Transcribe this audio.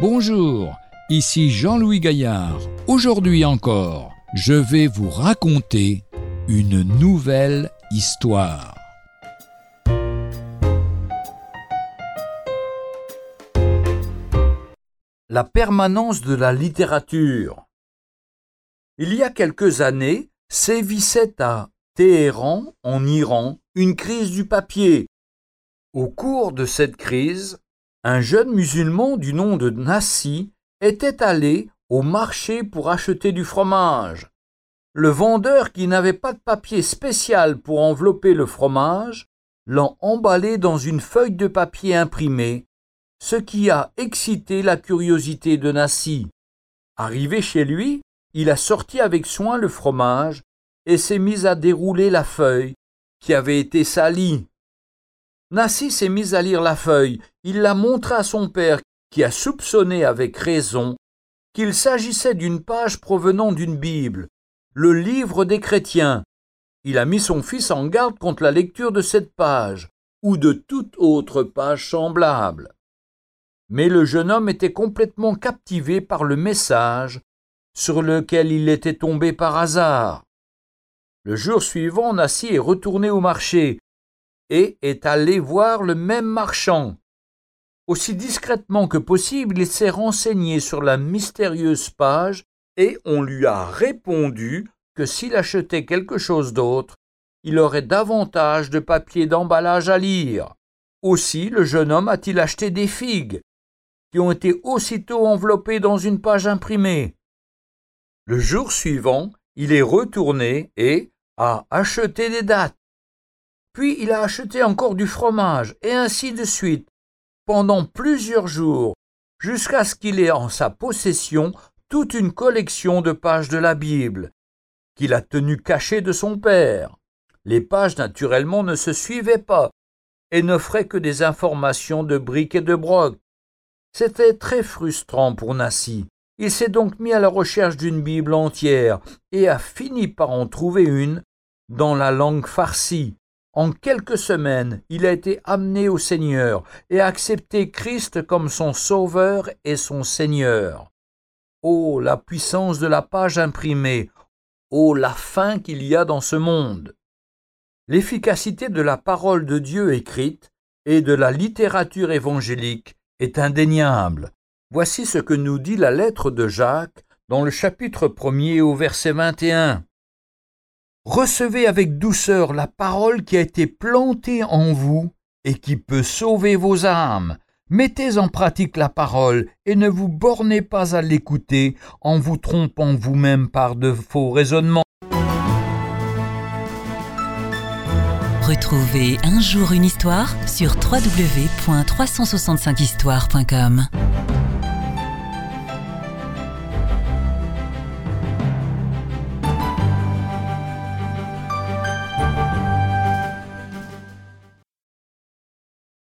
Bonjour, ici Jean-Louis Gaillard. Aujourd'hui encore, je vais vous raconter une nouvelle histoire. La permanence de la littérature. Il y a quelques années, sévissait à Téhéran, en Iran, une crise du papier. Au cours de cette crise, un jeune musulman du nom de Nassi était allé au marché pour acheter du fromage. Le vendeur, qui n'avait pas de papier spécial pour envelopper le fromage, l'a emballé dans une feuille de papier imprimée, ce qui a excité la curiosité de Nassi. Arrivé chez lui, il a sorti avec soin le fromage et s'est mis à dérouler la feuille, qui avait été salie. Nassi s'est mis à lire la feuille. Il l'a montré à son père, qui a soupçonné avec raison qu'il s'agissait d'une page provenant d'une Bible, le livre des chrétiens. Il a mis son fils en garde contre la lecture de cette page, ou de toute autre page semblable. Mais le jeune homme était complètement captivé par le message sur lequel il était tombé par hasard. Le jour suivant, Nassi est retourné au marché et est allé voir le même marchand. Aussi discrètement que possible, il s'est renseigné sur la mystérieuse page et on lui a répondu que s'il achetait quelque chose d'autre, il aurait davantage de papier d'emballage à lire. Aussi le jeune homme a-t-il acheté des figues, qui ont été aussitôt enveloppées dans une page imprimée. Le jour suivant, il est retourné et a acheté des dattes. Puis il a acheté encore du fromage, et ainsi de suite, pendant plusieurs jours, jusqu'à ce qu'il ait en sa possession toute une collection de pages de la Bible, qu'il a tenu cachées de son père. Les pages, naturellement, ne se suivaient pas, et n'offraient que des informations de briques et de broc. C'était très frustrant pour Nassi. Il s'est donc mis à la recherche d'une Bible entière, et a fini par en trouver une dans la langue farcie, en quelques semaines, il a été amené au Seigneur et a accepté Christ comme son Sauveur et son Seigneur. Oh, la puissance de la page imprimée, oh, la fin qu'il y a dans ce monde. L'efficacité de la parole de Dieu écrite et de la littérature évangélique est indéniable. Voici ce que nous dit la lettre de Jacques dans le chapitre 1er au verset 21. Recevez avec douceur la parole qui a été plantée en vous et qui peut sauver vos âmes. Mettez en pratique la parole et ne vous bornez pas à l'écouter en vous trompant vous-même par de faux raisonnements. Retrouvez un jour une histoire sur www.365histoire.com.